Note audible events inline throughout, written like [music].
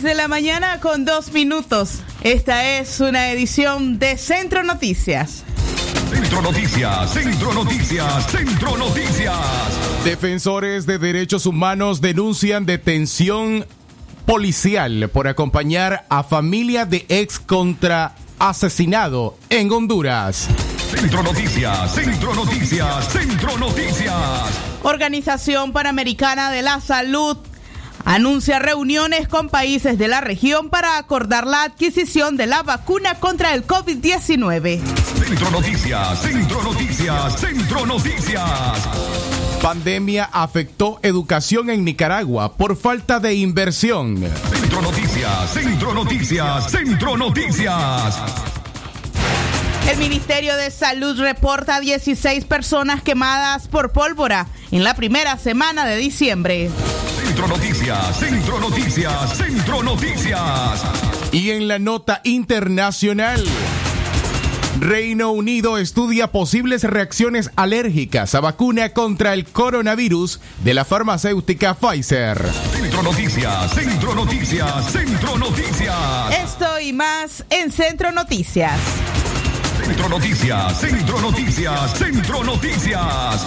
6 de la mañana con dos minutos. Esta es una edición de Centro Noticias. Centro Noticias, Centro Noticias, Centro Noticias. Defensores de derechos humanos denuncian detención policial por acompañar a familia de ex contra asesinado en Honduras. Centro Noticias, Centro Noticias, Centro Noticias. Organización Panamericana de la Salud anuncia reuniones con países de la región para acordar la adquisición de la vacuna contra el COVID-19. Centro Noticias, Centro Noticias, Centro Noticias. Pandemia afectó educación en Nicaragua por falta de inversión. Centro Noticias, Centro Noticias, Centro Noticias. El Ministerio de Salud reporta 16 personas quemadas por pólvora en la primera semana de diciembre. Centro Noticias, Centro Noticias, Centro Noticias. Y en la nota internacional. Reino Unido estudia posibles reacciones alérgicas a vacuna contra el coronavirus de la farmacéutica Pfizer. Centro Noticias, Centro Noticias, Centro Noticias. Esto y más en Centro Noticias. Centro Noticias, Centro Noticias, Centro Noticias.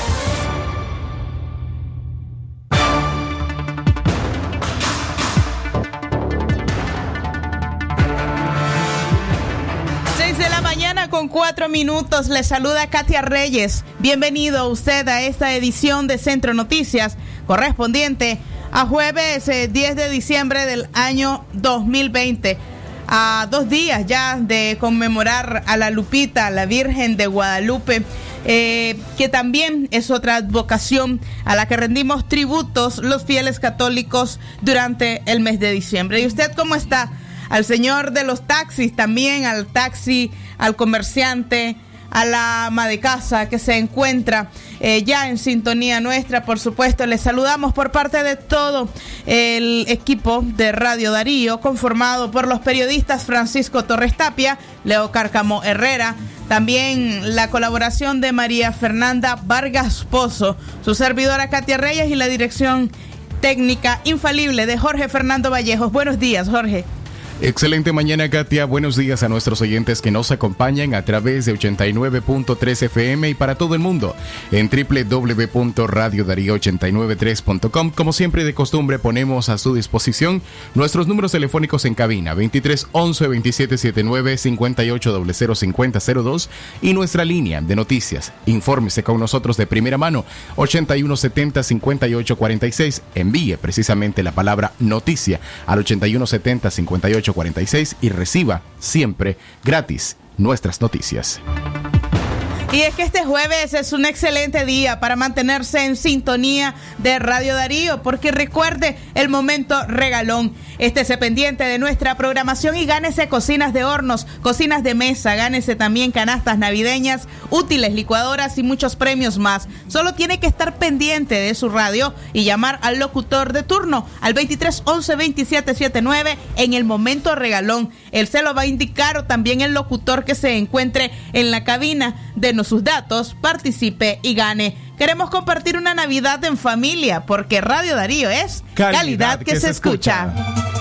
Cuatro minutos. Le saluda Katia Reyes. Bienvenido usted a esta edición de Centro Noticias correspondiente a jueves eh, 10 de diciembre del año 2020. A dos días ya de conmemorar a la Lupita, la Virgen de Guadalupe. Eh, que también es otra advocación a la que rendimos tributos los fieles católicos durante el mes de diciembre. ¿Y usted cómo está? al señor de los taxis también, al taxi, al comerciante, a la ama de casa que se encuentra eh, ya en sintonía nuestra, por supuesto. Les saludamos por parte de todo el equipo de Radio Darío, conformado por los periodistas Francisco Torres Tapia, Leo Cárcamo Herrera, también la colaboración de María Fernanda Vargas Pozo, su servidora Katia Reyes y la dirección técnica infalible de Jorge Fernando Vallejos. Buenos días, Jorge. Excelente mañana, Katia. Buenos días a nuestros oyentes que nos acompañan a través de 89.3 FM y para todo el mundo en www.radiodarío893.com. Como siempre de costumbre, ponemos a su disposición nuestros números telefónicos en cabina 23 11 2779 58 5002 y nuestra línea de noticias. Infórmese con nosotros de primera mano 8170 5846. Envíe precisamente la palabra noticia al 8170 5846 y reciba siempre gratis nuestras noticias. Y es que este jueves es un excelente día para mantenerse en sintonía de Radio Darío, porque recuerde el momento regalón. Estése pendiente de nuestra programación y gánese cocinas de hornos, cocinas de mesa, gánese también canastas navideñas, útiles, licuadoras y muchos premios más. Solo tiene que estar pendiente de su radio y llamar al locutor de turno al 23 11 27 79 en el momento regalón. Él se lo va a indicar o también el locutor que se encuentre en la cabina de sus datos, participe y gane. Queremos compartir una Navidad en familia porque Radio Darío es calidad, calidad que, que, se, se escucha. escucha.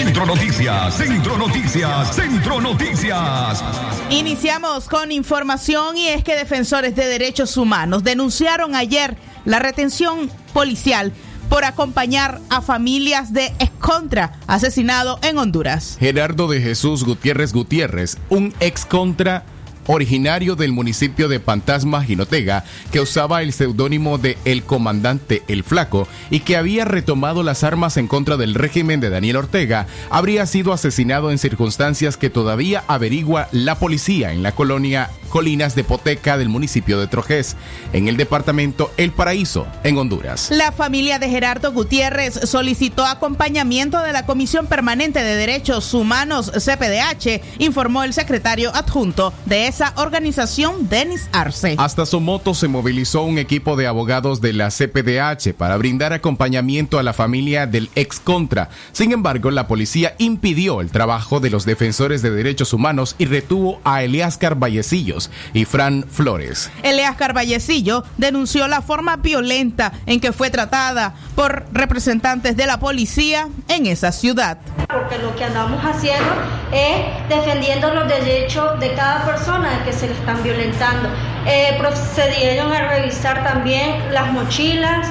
Centro Noticias, Centro Noticias, Centro Noticias. Iniciamos con información y es que defensores de derechos humanos denunciaron ayer la retención policial por acompañar a familias de excontra asesinado en Honduras. Gerardo de Jesús Gutiérrez Gutiérrez, un excontra originario del municipio de Pantasma, Jinotega, que usaba el seudónimo de El Comandante El Flaco y que había retomado las armas en contra del régimen de Daniel Ortega, habría sido asesinado en circunstancias que todavía averigua la policía en la colonia Colinas de Poteca del municipio de Trojés, en el departamento El Paraíso, en Honduras. La familia de Gerardo Gutiérrez solicitó acompañamiento de la Comisión Permanente de Derechos Humanos CPDH, informó el secretario adjunto de esa organización, Denis Arce. Hasta Somoto se movilizó un equipo de abogados de la CPDH para brindar acompañamiento a la familia del ex contra. Sin embargo, la policía impidió el trabajo de los defensores de derechos humanos y retuvo a Eliascar Vallecillos y Fran Flores. Elias Carvallecillo denunció la forma violenta en que fue tratada por representantes de la policía en esa ciudad. Porque lo que andamos haciendo es defendiendo los derechos de cada persona que se le están violentando. Eh, procedieron a revisar también las mochilas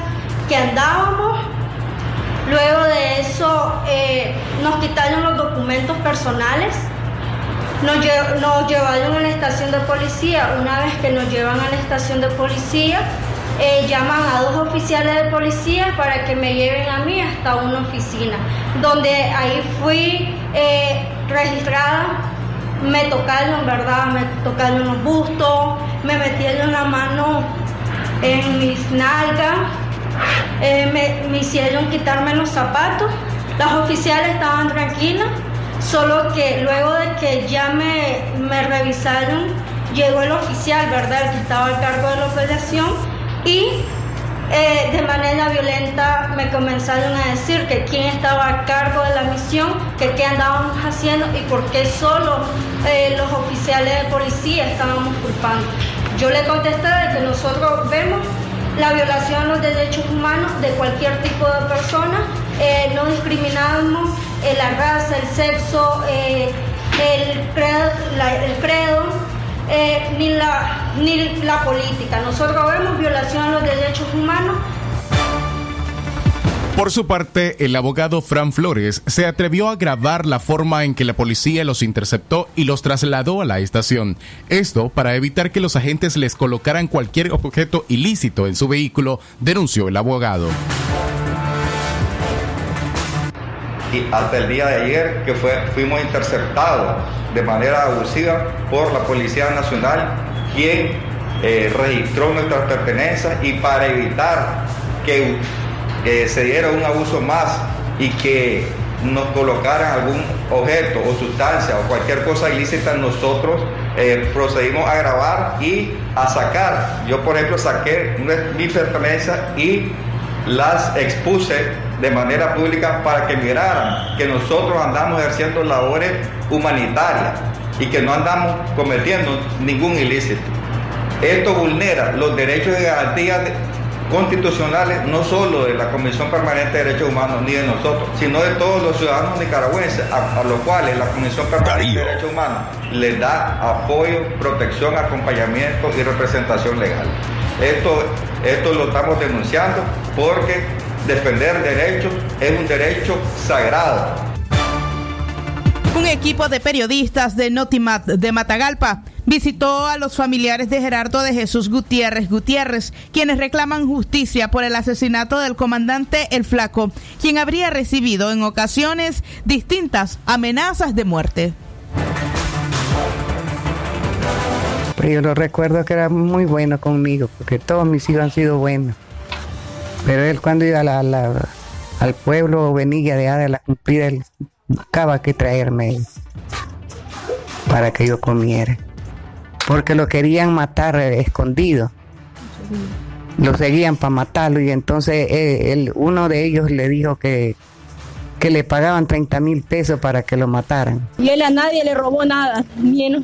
que andábamos. Luego de eso eh, nos quitaron los documentos personales nos, llevaron a la estación de policía. Una vez que nos llevan a la estación de policía, eh, llaman a dos oficiales de policía para que me lleven a mí hasta una oficina, donde ahí fui eh, registrada. Me tocaron, ¿verdad? Me tocaron los bustos, me metieron la mano en mis nalgas, eh, me, me hicieron quitarme los zapatos. Las oficiales estaban tranquilas Solo que luego de que ya me, me revisaron, llegó el oficial, ¿verdad? El que estaba al cargo de la operación y eh, de manera violenta me comenzaron a decir que quién estaba a cargo de la misión, que qué andábamos haciendo y por qué solo eh, los oficiales de policía estábamos culpando. Yo le contesté de que nosotros vemos la violación de los derechos humanos de cualquier tipo de persona, eh, no discriminamos eh, la raza, el sexo, eh, el credo, ni, la, ni la política. Nosotros vemos violación de los derechos humanos por su parte, el abogado Fran Flores se atrevió a grabar la forma en que la policía los interceptó y los trasladó a la estación. Esto para evitar que los agentes les colocaran cualquier objeto ilícito en su vehículo, denunció el abogado. Y hasta el día de ayer que fuimos interceptados de manera abusiva por la Policía Nacional, quien eh, registró nuestras pertenencias y para evitar que que se diera un abuso más y que nos colocaran algún objeto o sustancia o cualquier cosa ilícita, nosotros eh, procedimos a grabar y a sacar. Yo, por ejemplo, saqué mi pertenencia y las expuse de manera pública para que miraran que nosotros andamos ejerciendo labores humanitarias y que no andamos cometiendo ningún ilícito. Esto vulnera los derechos y garantías constitucionales, no solo de la Comisión Permanente de Derechos Humanos ni de nosotros, sino de todos los ciudadanos nicaragüenses, a, los cuales la Comisión Permanente de Derechos Humanos les da apoyo, protección, acompañamiento y representación legal. Esto, esto lo estamos denunciando porque defender derechos es un derecho sagrado. Un equipo de periodistas de Notimat de Matagalpa visitó a los familiares de Gerardo de Jesús Gutiérrez Gutiérrez, quienes reclaman justicia por el asesinato del comandante El Flaco, quien habría recibido en ocasiones distintas amenazas de muerte. Pero yo lo recuerdo que era muy bueno conmigo, porque todos mis hijos han sido buenos. Pero él cuando iba al pueblo venía de de la él buscaba que traerme para que yo comiera porque lo querían matar eh, escondido. Lo seguían para matarlo y entonces eh, uno de ellos le dijo que, que le pagaban 30 mil pesos para que lo mataran. Y él a nadie le robó nada, ni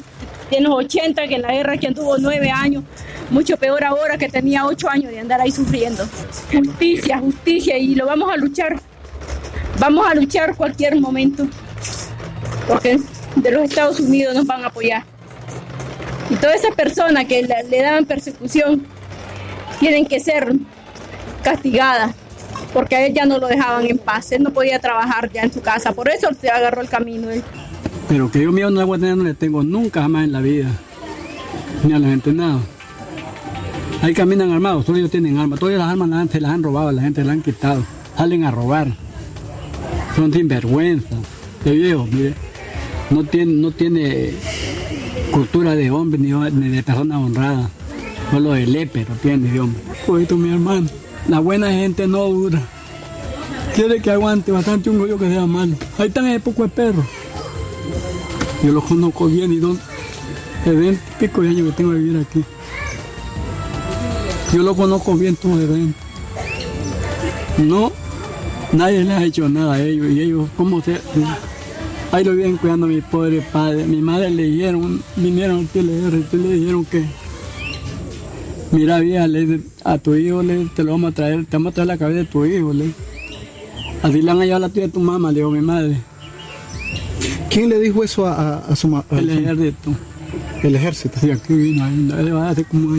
los 80, que en la guerra que tuvo nueve años, mucho peor ahora que tenía ocho años de andar ahí sufriendo. Justicia, justicia, y lo vamos a luchar. Vamos a luchar cualquier momento, porque de los Estados Unidos nos van a apoyar. Y todas esas personas que le, daban persecución tienen que ser castigadas porque a él ya no lo dejaban en paz, él no podía trabajar ya en su casa, por eso se agarró el camino Pero que yo mío no no le tengo nunca jamás en la vida. ni a los entrenados. Ahí caminan armados, todos ellos tienen armas, todas las armas se las han robado, la gente las han quitado, salen a robar. Son sinvergüenza, de viejo, mire, no tiene, no tiene cultura de hombre ni, de persona honrada, solo de lepero tiene de hombre. Pues mi hermano, la buena gente no dura. Quiere que aguante bastante un rollo que sea malo. Ahí están el poco de perros. Yo los conozco bien y don, de 20 pico de años que tengo que vivir aquí. Yo lo conozco bien todo de 20. No, nadie les ha hecho nada a ellos y ellos, ¿cómo se.? Ahí lo vienen cuidando a mi pobre padre. Mi madre le dijeron, vinieron al TLR, le dijeron que. Mira, vieja, a tu hijo le, te lo vamos a traer, te vamos a traer la cabeza de tu hijo. Le. Así le han llevado la tuya de tu mamá, le dijo mi madre. ¿Quién le dijo eso a, a, su mamá? El ejército. El ejército. Sí, aquí vino, ahí, hace como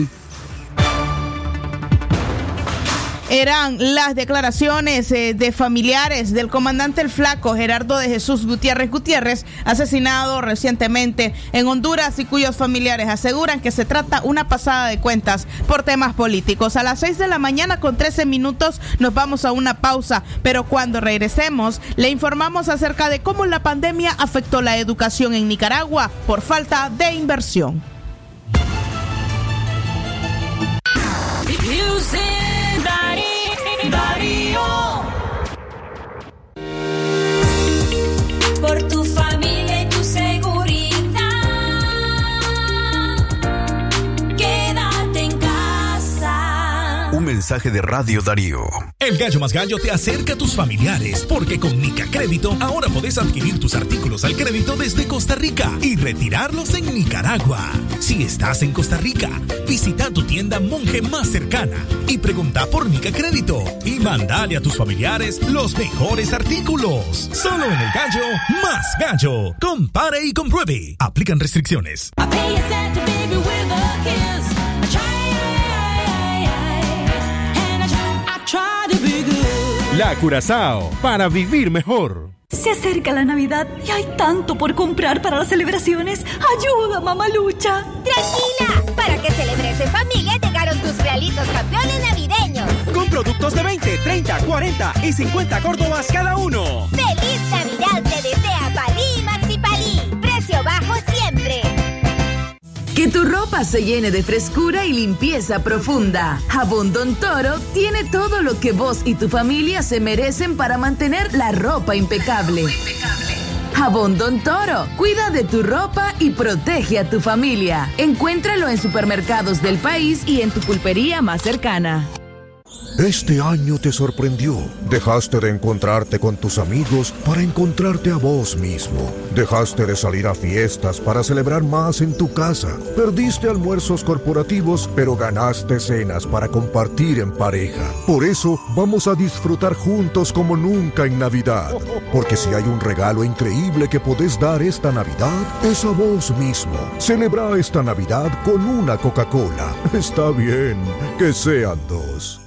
eran las declaraciones eh, de familiares del comandante el flaco Gerardo de Jesús Gutiérrez Gutiérrez, asesinado recientemente en Honduras y cuyos familiares aseguran que se trata una pasada de cuentas por temas políticos. A las 6 de la mañana con 13 minutos nos vamos a una pausa, pero cuando regresemos le informamos acerca de cómo la pandemia afectó la educación en Nicaragua por falta de inversión. Mensaje de Radio Darío. El Gallo Más Gallo te acerca a tus familiares porque con Nica Crédito ahora podés adquirir tus artículos al crédito desde Costa Rica y retirarlos en Nicaragua. Si estás en Costa Rica, visita tu tienda Monje más cercana y pregunta por Nica Crédito y mandale a tus familiares los mejores artículos. Solo en el Gallo Más Gallo. Compare y compruebe. Aplican restricciones. La Curazao, para vivir mejor. Se acerca la Navidad y hay tanto por comprar para las celebraciones. ¡Ayuda, mamalucha! ¡Tranquila! Para que celebres en familia llegaron tus realitos campeones navideños. Con productos de 20, 30, 40 y 50 córdobas cada uno. ¡Feliz Navidad te desea Que tu ropa se llene de frescura y limpieza profunda. Jabón Don Toro tiene todo lo que vos y tu familia se merecen para mantener la ropa impecable. Jabón Don Toro, cuida de tu ropa y protege a tu familia. Encuéntralo en supermercados del país y en tu pulpería más cercana. Este año te sorprendió. Dejaste de encontrarte con tus amigos para encontrarte a vos mismo. Dejaste de salir a fiestas para celebrar más en tu casa. Perdiste almuerzos corporativos, pero ganaste cenas para compartir en pareja. Por eso vamos a disfrutar juntos como nunca en Navidad. Porque si hay un regalo increíble que podés dar esta Navidad, es a vos mismo. Celebra esta Navidad con una Coca-Cola. [laughs] Está bien, que sean dos.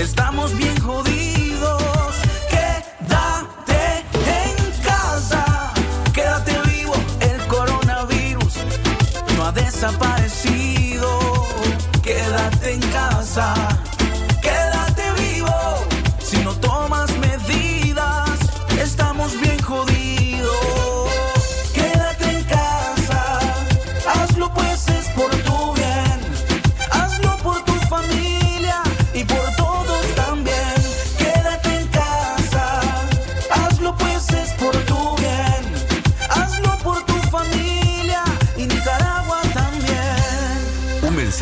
Estamos bien jodidos. Quédate en casa. Quédate vivo. El coronavirus no ha desaparecido. Quédate en casa.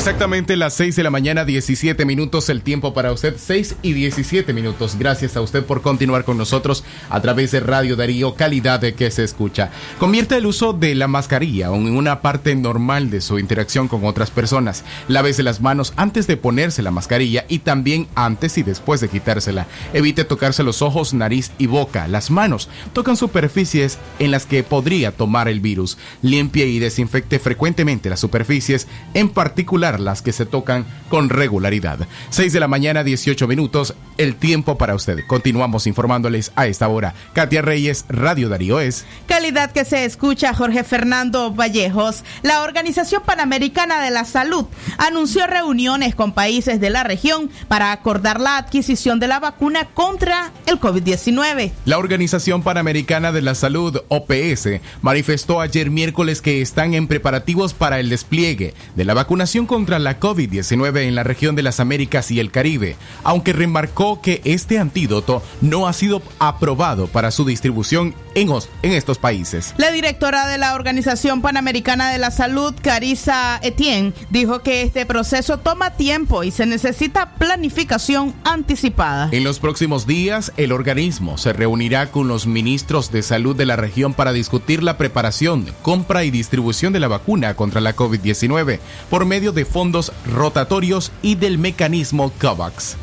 Exactamente las 6 de la mañana, 17 minutos, el tiempo para usted, 6 y 17 minutos. Gracias a usted por continuar con nosotros a través de Radio Darío, calidad de que se escucha. Convierte el uso de la mascarilla en una parte normal de su interacción con otras personas. Lávese las manos antes de ponerse la mascarilla y también antes y después de quitársela. Evite tocarse los ojos, nariz y boca. Las manos tocan superficies en las que podría tomar el virus. Limpie y desinfecte frecuentemente las superficies, en particular las que se tocan con regularidad. 6 de la mañana, 18 minutos, el tiempo para usted. Continuamos informándoles a esta hora. Katia Reyes, Radio Darío es. Calidad que se escucha, Jorge Fernando Vallejos. La Organización Panamericana de la Salud anunció reuniones con países de la región para acordar la adquisición de la vacuna contra el COVID-19. La Organización Panamericana de la Salud, OPS, manifestó ayer miércoles que están en preparativos para el despliegue de la vacunación contra la COVID-19 en la región de las Américas y el Caribe, aunque remarcó que este antídoto no ha sido aprobado para su distribución en, os- en estos países. La directora de la Organización Panamericana de la Salud, Carissa Etienne, dijo que este proceso toma tiempo y se necesita planificación anticipada. En los próximos días, el organismo se reunirá con los ministros de salud de la región para discutir la preparación, compra y distribución de la vacuna contra la COVID-19 por medio de fondos rotatorios y del mecanismo COVAX.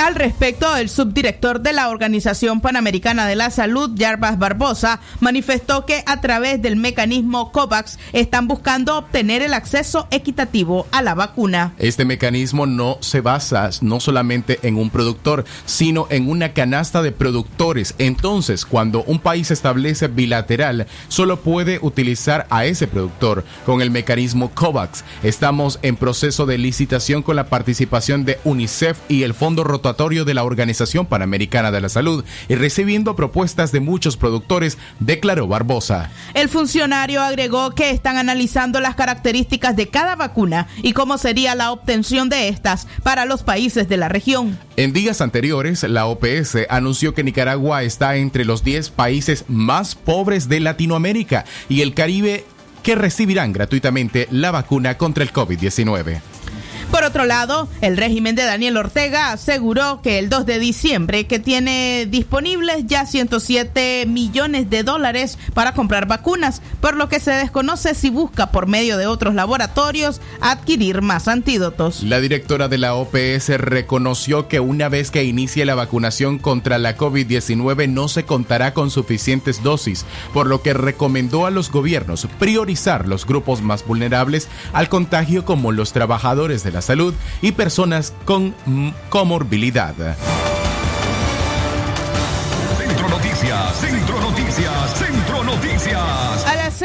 Al respecto, el subdirector de la Organización Panamericana de la Salud, Jarbas Barbosa, manifestó que a través del mecanismo COVAX están buscando obtener el acceso equitativo a la vacuna. Este mecanismo no se basa no solamente en un productor, sino en una canasta de productores. Entonces, cuando un país establece bilateral, solo puede utilizar a ese productor con el mecanismo COVAX. Estamos en proceso de licitación con la participación de UNICEF y el Fondo De la Organización Panamericana de la Salud y recibiendo propuestas de muchos productores, declaró Barbosa. El funcionario agregó que están analizando las características de cada vacuna y cómo sería la obtención de estas para los países de la región. En días anteriores, la OPS anunció que Nicaragua está entre los 10 países más pobres de Latinoamérica y el Caribe que recibirán gratuitamente la vacuna contra el COVID-19. Por otro lado, el régimen de Daniel Ortega aseguró que el 2 de diciembre que tiene disponibles ya 107 millones de dólares para comprar vacunas, por lo que se desconoce si busca por medio de otros laboratorios adquirir más antídotos. La directora de la OPS reconoció que una vez que inicie la vacunación contra la COVID-19 no se contará con suficientes dosis, por lo que recomendó a los gobiernos priorizar los grupos más vulnerables al contagio como los trabajadores de la salud y personas con comorbilidad.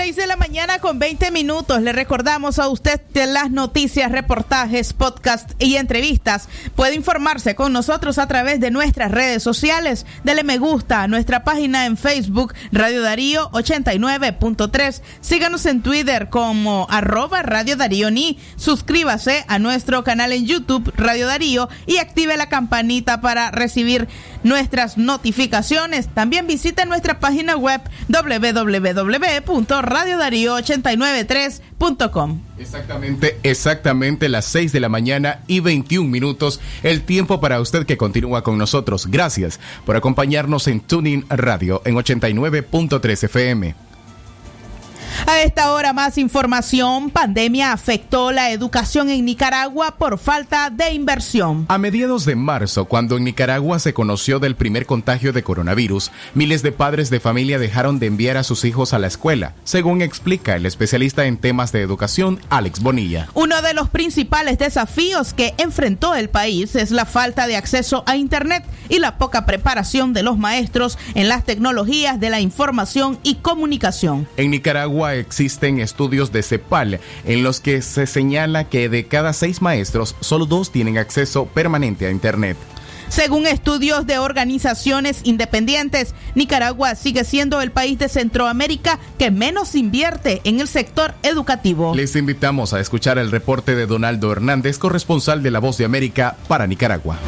6 de la mañana con 20 minutos le recordamos a usted las noticias, reportajes, podcast y entrevistas. Puede informarse con nosotros a través de nuestras redes sociales. Dele me gusta a nuestra página en Facebook Radio Darío 89.3. Síganos en Twitter como arroba Radio Darío Ni. Suscríbase a nuestro canal en YouTube Radio Darío y active la campanita para recibir nuestras notificaciones. También visite nuestra página web www.radiodarío893.com. Exactamente, exactamente las 6 de la mañana y 21 minutos, el tiempo para usted que continúa con nosotros. Gracias por acompañarnos en Tuning Radio en 89.3 FM. A esta hora más información. Pandemia afectó la educación en Nicaragua por falta de inversión. A mediados de marzo, cuando en Nicaragua se conoció del primer contagio de coronavirus, miles de padres de familia dejaron de enviar a sus hijos a la escuela, según explica el especialista en temas de educación, Alex Bonilla. Uno de los principales desafíos que enfrentó el país es la falta de acceso a Internet y la poca preparación de los maestros en las tecnologías de la información y comunicación. En Nicaragua existen estudios de CEPAL en los que se señala que de cada seis maestros, solo dos tienen acceso permanente a Internet. Según estudios de organizaciones independientes, Nicaragua sigue siendo el país de Centroamérica que menos invierte en el sector educativo. Les invitamos a escuchar el reporte de Donaldo Hernández, corresponsal de La Voz de América para Nicaragua.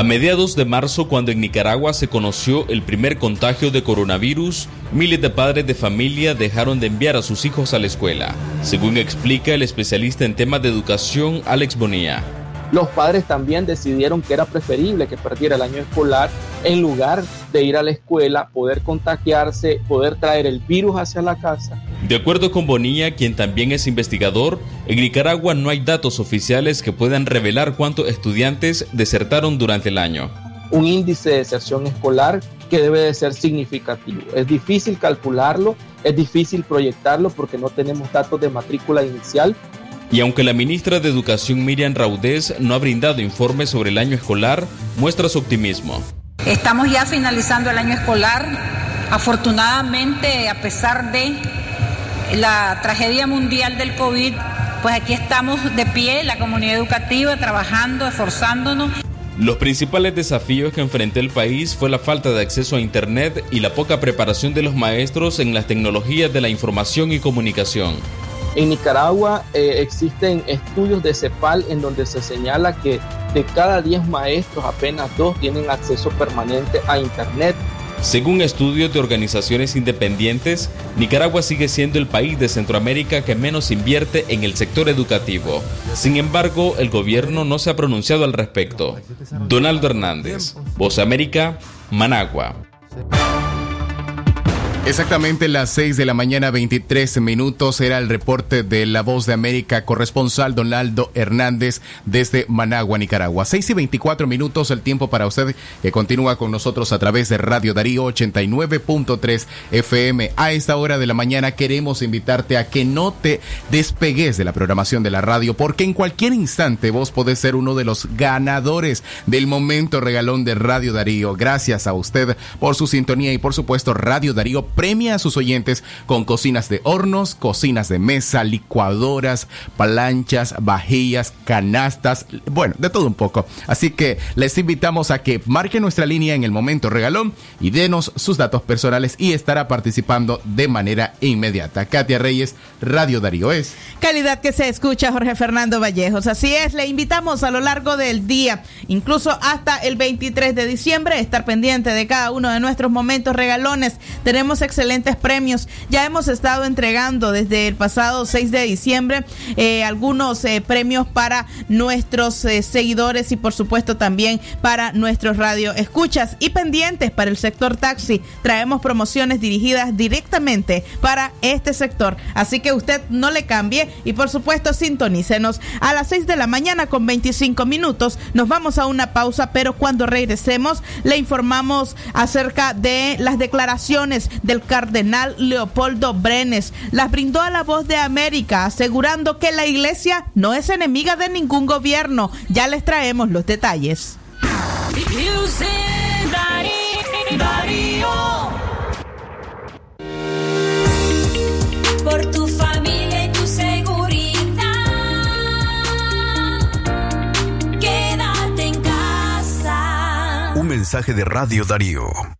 A mediados de marzo, cuando en Nicaragua se conoció el primer contagio de coronavirus, miles de padres de familia dejaron de enviar a sus hijos a la escuela, según explica el especialista en temas de educación Alex Bonilla. Los padres también decidieron que era preferible que perdiera el año escolar en lugar de ir a la escuela, poder contagiarse, poder traer el virus hacia la casa. De acuerdo con Bonilla, quien también es investigador, en Nicaragua no hay datos oficiales que puedan revelar cuántos estudiantes desertaron durante el año. Un índice de deserción escolar que debe de ser significativo. Es difícil calcularlo, es difícil proyectarlo porque no tenemos datos de matrícula inicial, y aunque la ministra de Educación Miriam Raudés no ha brindado informes sobre el año escolar, muestra su optimismo. Estamos ya finalizando el año escolar. Afortunadamente, a pesar de la tragedia mundial del COVID, pues aquí estamos de pie, la comunidad educativa, trabajando, esforzándonos. Los principales desafíos que enfrentó el país fue la falta de acceso a Internet y la poca preparación de los maestros en las tecnologías de la información y comunicación. En Nicaragua eh, existen estudios de CEPAL en donde se señala que de cada 10 maestros apenas dos tienen acceso permanente a Internet. Según estudios de organizaciones independientes, Nicaragua sigue siendo el país de Centroamérica que menos invierte en el sector educativo. Sin embargo, el gobierno no se ha pronunciado al respecto. Donaldo Hernández, Voz América, Managua. Exactamente las 6 de la mañana, 23 minutos, era el reporte de La Voz de América, corresponsal Donaldo Hernández desde Managua, Nicaragua. 6 y 24 minutos, el tiempo para usted que continúa con nosotros a través de Radio Darío 89.3 FM. A esta hora de la mañana queremos invitarte a que no te despegues de la programación de la radio, porque en cualquier instante vos podés ser uno de los ganadores del momento regalón de Radio Darío. Gracias a usted por su sintonía y por supuesto Radio Darío premia a sus oyentes con cocinas de hornos, cocinas de mesa, licuadoras, planchas, vajillas, canastas, bueno, de todo un poco. Así que les invitamos a que marquen nuestra línea en el momento regalón y denos sus datos personales y estará participando de manera inmediata. Katia Reyes, Radio Darío es. Calidad que se escucha, Jorge Fernando Vallejos. Así es, le invitamos a lo largo del día, incluso hasta el 23 de diciembre, estar pendiente de cada uno de nuestros momentos regalones. Tenemos excelentes premios. Ya hemos estado entregando desde el pasado 6 de diciembre eh, algunos eh, premios para nuestros eh, seguidores y por supuesto también para nuestros radio escuchas y pendientes para el sector taxi. Traemos promociones dirigidas directamente para este sector. Así que usted no le cambie y por supuesto sintonícenos a las 6 de la mañana con 25 minutos. Nos vamos a una pausa, pero cuando regresemos le informamos acerca de las declaraciones del cardenal Leopoldo Brenes. Las brindó a la voz de América, asegurando que la iglesia no es enemiga de ningún gobierno. Ya les traemos los detalles. Por tu familia y tu seguridad, quédate en casa. Un mensaje de Radio Darío.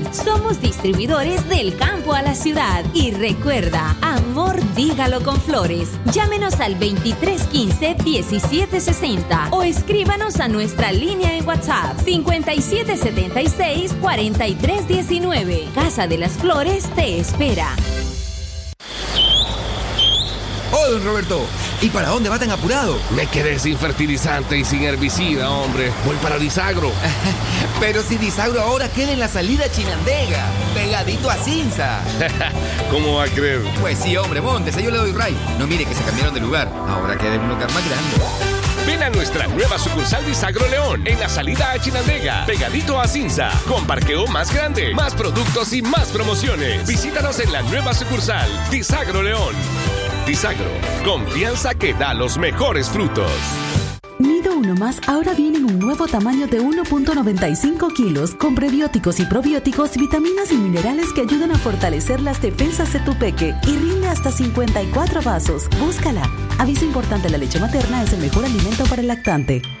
Somos distribuidores del campo a la ciudad. Y recuerda, amor dígalo con flores. Llámenos al 2315-1760 o escríbanos a nuestra línea en WhatsApp 5776-4319. Casa de las Flores te espera. Don Roberto, ¿y para dónde va tan apurado? Me quedé sin fertilizante y sin herbicida, hombre. Voy para Disagro. [laughs] Pero si Disagro ahora queda en la salida Chinandega, pegadito a Cinza. [laughs] ¿Cómo va a creer? Pues sí, hombre, montese, yo le doy ray. No mire que se cambiaron de lugar. Ahora queda en un lugar más grande. Ven Ven a nuestra nueva sucursal Disagro León en la salida a Chinandega, pegadito a Cinza, con parqueo más grande, más productos y más promociones. Visítanos en la nueva sucursal Disagro León. Disagro, confianza que da los mejores frutos. Nido Uno Más ahora viene en un nuevo tamaño de 1.95 kilos con prebióticos y probióticos, vitaminas y minerales que ayudan a fortalecer las defensas de tu peque y rinde hasta 54 vasos. Búscala. Aviso importante, la leche materna es el mejor alimento para el lactante.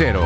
cero.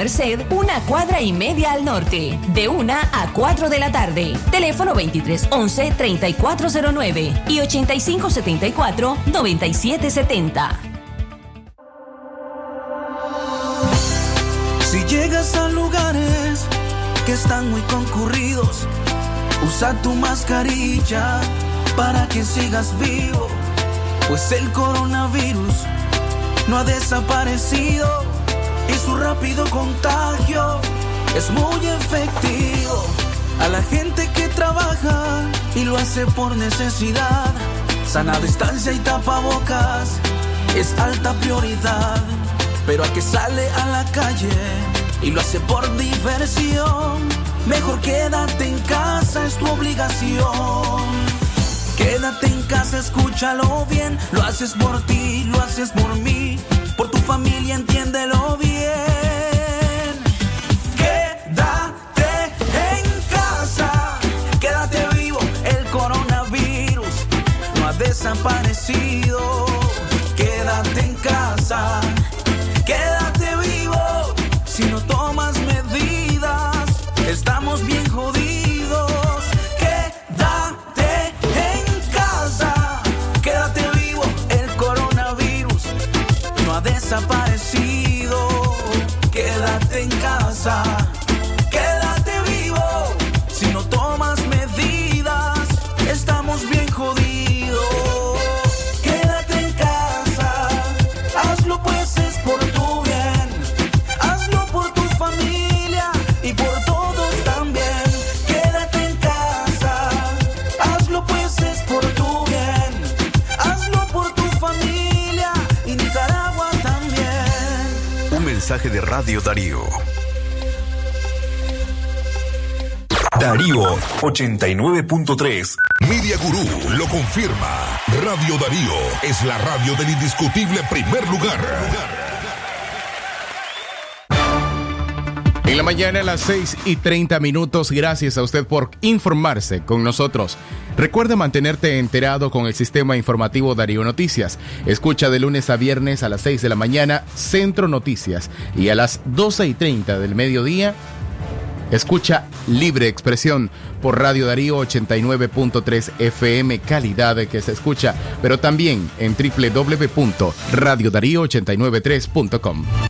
Merced, una cuadra y media al norte, de 1 a 4 de la tarde. Teléfono 2311-3409 y 8574-9770. Si llegas a lugares que están muy concurridos, usa tu mascarilla para que sigas vivo, pues el coronavirus no ha desaparecido y su rápido contagio es muy efectivo. A la gente que trabaja y lo hace por necesidad, sana distancia y tapabocas es alta prioridad. Pero al que sale a la calle y lo hace por diversión, mejor quédate en casa, es tu obligación. Quédate en casa, escúchalo bien, lo haces por ti, lo haces por mí, por tu familia, entiéndelo bien. Quédate en casa, quédate vivo, el coronavirus no ha desaparecido. Quédate en casa, quédate vivo, si no tomas medidas, estamos bien Radio Darío. Darío 89.3. Media Gurú lo confirma. Radio Darío es la radio del indiscutible primer lugar. En la mañana a las 6 y 30 minutos, gracias a usted por informarse con nosotros. Recuerda mantenerte enterado con el sistema informativo Darío Noticias. Escucha de lunes a viernes a las 6 de la mañana Centro Noticias y a las 12 y 30 del mediodía Escucha Libre Expresión por Radio Darío 89.3 FM, calidad que se escucha, pero también en www.radiodarío893.com.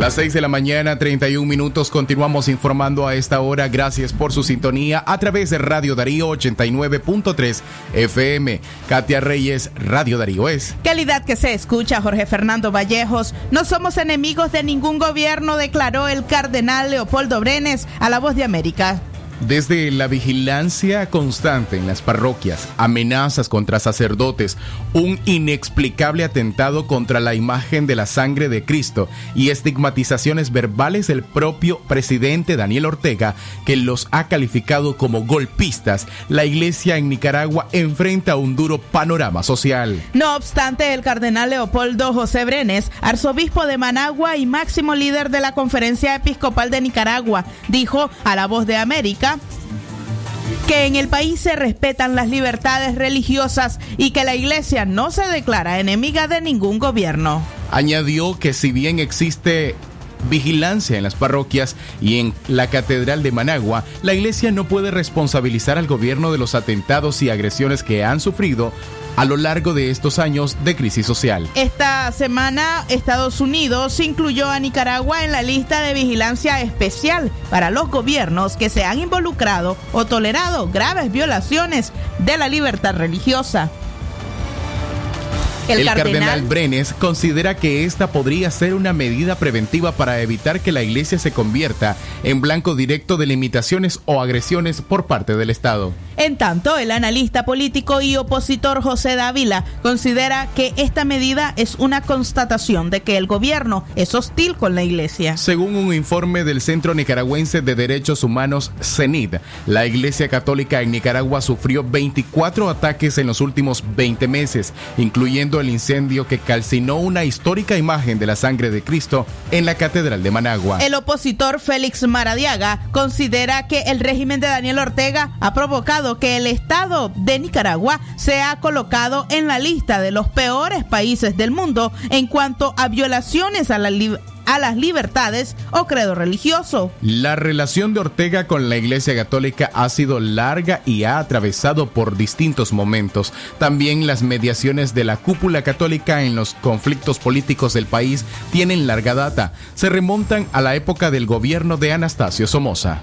Las 6 de la mañana, 31 minutos. Continuamos informando a esta hora. Gracias por su sintonía a través de Radio Darío 89.3 FM. Katia Reyes, Radio Darío es. Calidad que se escucha, Jorge Fernando Vallejos. No somos enemigos de ningún gobierno, declaró el cardenal Leopoldo Brenes a La Voz de América. Desde la vigilancia constante en las parroquias, amenazas contra sacerdotes, un inexplicable atentado contra la imagen de la sangre de Cristo y estigmatizaciones verbales del propio presidente Daniel Ortega, que los ha calificado como golpistas, la iglesia en Nicaragua enfrenta un duro panorama social. No obstante, el cardenal Leopoldo José Brenes, arzobispo de Managua y máximo líder de la Conferencia Episcopal de Nicaragua, dijo a La Voz de América que en el país se respetan las libertades religiosas y que la iglesia no se declara enemiga de ningún gobierno. Añadió que si bien existe vigilancia en las parroquias y en la Catedral de Managua, la iglesia no puede responsabilizar al gobierno de los atentados y agresiones que han sufrido a lo largo de estos años de crisis social. Esta semana Estados Unidos incluyó a Nicaragua en la lista de vigilancia especial para los gobiernos que se han involucrado o tolerado graves violaciones de la libertad religiosa. El, cardenal, Brenes considera que esta podría ser una medida preventiva para evitar que la iglesia se convierta en blanco directo de limitaciones o agresiones por parte del Estado. En tanto, el analista político y opositor José Dávila considera que esta medida es una constatación de que el gobierno es hostil con la iglesia. Según un informe del Centro Nicaragüense de Derechos Humanos, CENID, la Iglesia Católica en Nicaragua sufrió 24 ataques en los últimos 20 meses, incluyendo el incendio que calcinó una histórica imagen de la sangre de Cristo en la Catedral de Managua. El opositor Félix Maradiaga considera que el régimen de Daniel Ortega ha provocado que el Estado de Nicaragua sea colocado en la lista de los peores países del mundo en cuanto a violaciones a la a las libertades o credo religioso. La relación de Ortega con la Iglesia Católica ha sido larga y ha atravesado por distintos momentos. También las mediaciones de la cúpula católica en los conflictos políticos del país tienen larga data. Se remontan a la época del gobierno de Anastasio Somoza.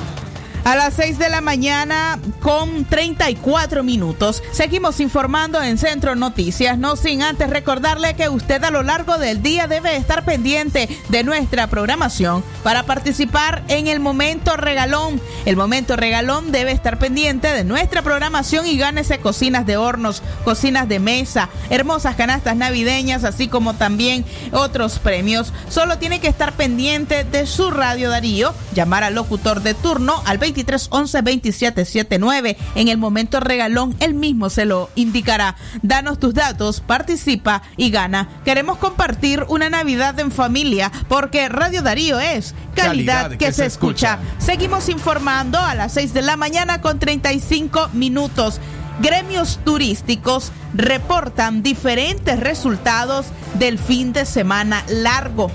A las 6 de la mañana con 34 minutos. Seguimos informando en Centro Noticias, no sin antes recordarle que usted a lo largo del día debe estar pendiente de nuestra programación para participar en el momento regalón. El momento regalón debe estar pendiente de nuestra programación y gánese cocinas de hornos, cocinas de mesa, hermosas canastas navideñas, así como también otros premios. Solo tiene que estar pendiente de su radio Darío, llamar al locutor de turno al 20 23 11 27 79. En el momento regalón, él mismo se lo indicará. Danos tus datos, participa y gana. Queremos compartir una Navidad en familia porque Radio Darío es calidad, calidad que, que, se, escucha. escucha. Seguimos informando a las 6 de la mañana con 35 minutos. Gremios turísticos reportan diferentes resultados del fin de semana largo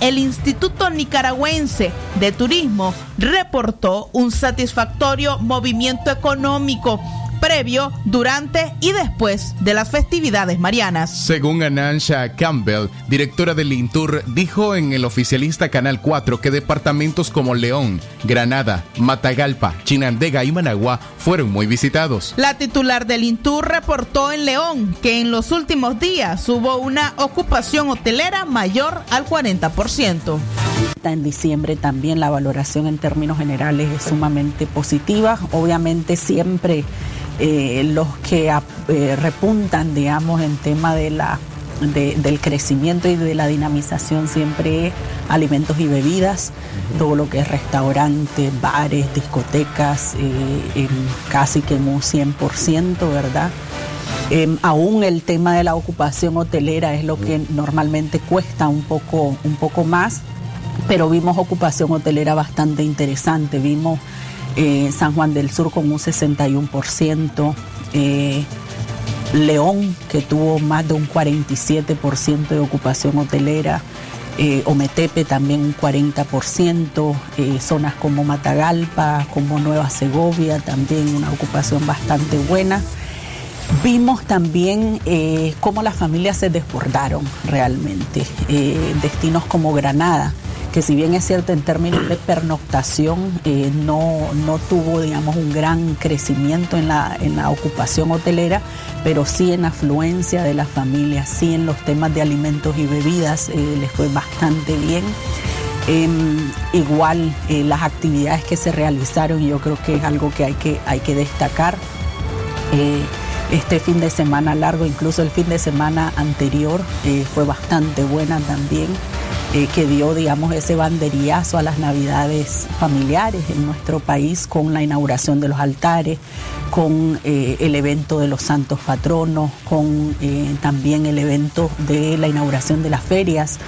el Instituto Nicaragüense de Turismo reportó un satisfactorio movimiento económico previo, durante y después de las festividades marianas. Según Anansha Campbell, directora del Intur, dijo en el oficialista Canal 4 que departamentos como León, Granada, Matagalpa, Chinandega y Managua fueron muy visitados. La titular del Intur reportó en León que en los últimos días hubo una ocupación hotelera mayor al 40%. En diciembre también la valoración en términos generales es sumamente positiva. Obviamente siempre eh, los que eh, repuntan, digamos, en tema de la, de, del crecimiento y de la dinamización siempre alimentos y bebidas, todo lo que es restaurantes, bares, discotecas, eh, casi que en un 100%, ¿verdad? Eh, aún el tema de la ocupación hotelera es lo que normalmente cuesta un poco, un poco más, pero vimos ocupación hotelera bastante interesante, vimos eh, San Juan del Sur con un 61%, eh, León que tuvo más de un 47% de ocupación hotelera, eh, Ometepe también un 40%, eh, zonas como Matagalpa, como Nueva Segovia también una ocupación bastante buena. Vimos también cómo las familias se desbordaron realmente. Destinos como Granada, que si bien es cierto en términos de pernoctación, eh, no, no tuvo, digamos, un gran crecimiento en la, en la ocupación hotelera, pero sí en afluencia de las familias, sí en los temas de alimentos y bebidas, eh, les fue bastante bien. Em, igual eh, las actividades que se realizaron, yo creo que es algo que hay que, hay que destacar. Este fin de semana largo, incluso el fin de semana anterior, fue bastante buena también, que dio, digamos, ese banderillazo a las navidades familiares en nuestro país con la inauguración de los altares, con el evento de los santos patronos, con también el evento de la inauguración de las ferias.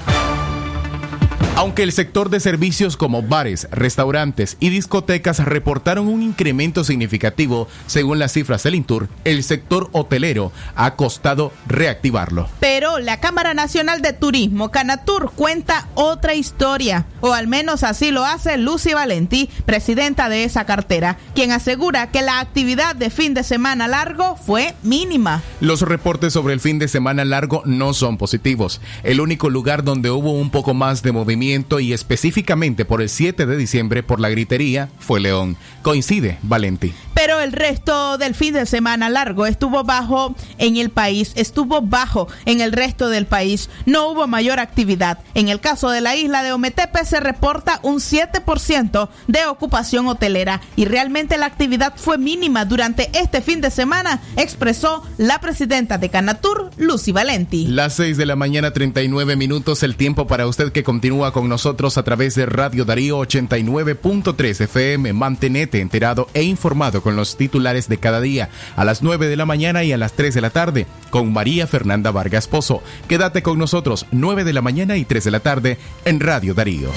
Aunque el sector de servicios como bares, restaurantes y discotecas reportaron un incremento significativo según las cifras del Intur, el sector hotelero ha costado reactivarlo. Pero la Cámara Nacional de Turismo, Canatur, cuenta otra historia, o al menos así lo hace Lucy Valentí, presidenta de esa cartera, quien asegura que la actividad de fin de semana largo fue mínima. Los reportes sobre el fin de semana largo no son positivos. El único lugar donde hubo un poco más de movimiento y específicamente por el 7 de diciembre por la gritería fue León. Coincide, Valenti. Pero el resto del fin de semana largo estuvo bajo en el país, estuvo bajo en el resto del país. No hubo mayor actividad. En el caso de la isla de Ometepe se reporta un 7% de ocupación hotelera y realmente la actividad fue mínima durante este fin de semana, expresó la presidenta de Canatur, Lucy Valenti. Las 6 de la mañana 39 minutos, el tiempo para usted que continúa con nosotros a través de Radio Darío 89.3 FM. Mantenete enterado e informado con los titulares de cada día a las 9 de la mañana y a las 3 de la tarde con María Fernanda Vargas Pozo. Quédate con nosotros 9 de la mañana y 3 de la tarde en Radio Darío.